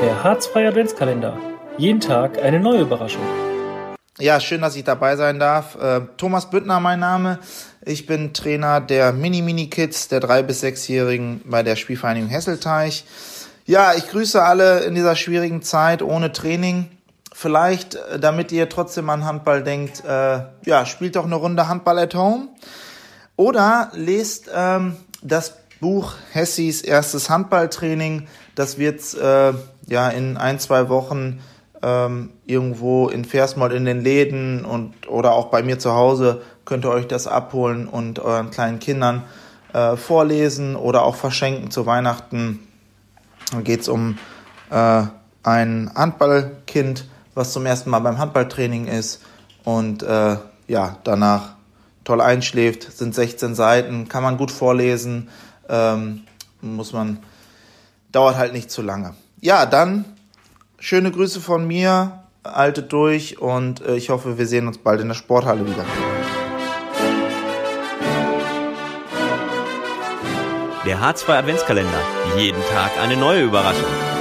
Der Harzfreie Adventskalender. Jeden Tag eine neue Überraschung. Ja, schön, dass ich dabei sein darf. Äh, Thomas Büttner, mein Name. Ich bin Trainer der Mini-Mini-Kids, der 3- bis 6-Jährigen bei der Spielvereinigung Hesselteich. Ja, ich grüße alle in dieser schwierigen Zeit ohne Training. Vielleicht, äh, damit ihr trotzdem an Handball denkt, äh, ja, spielt doch eine Runde Handball at Home. Oder lest ähm, das Buch Hessis erstes Handballtraining. Das wird äh, ja in ein, zwei Wochen ähm, irgendwo in Versmold in den Läden und oder auch bei mir zu Hause könnt ihr euch das abholen und euren kleinen Kindern äh, vorlesen oder auch verschenken zu Weihnachten. Dann geht es um äh, ein Handballkind, was zum ersten Mal beim Handballtraining ist und äh, ja, danach toll einschläft, sind 16 Seiten, kann man gut vorlesen, ähm, muss man, dauert halt nicht zu lange. Ja, dann schöne Grüße von mir, haltet durch und äh, ich hoffe, wir sehen uns bald in der Sporthalle wieder. Der Hartz II Adventskalender. Jeden Tag eine neue Überraschung.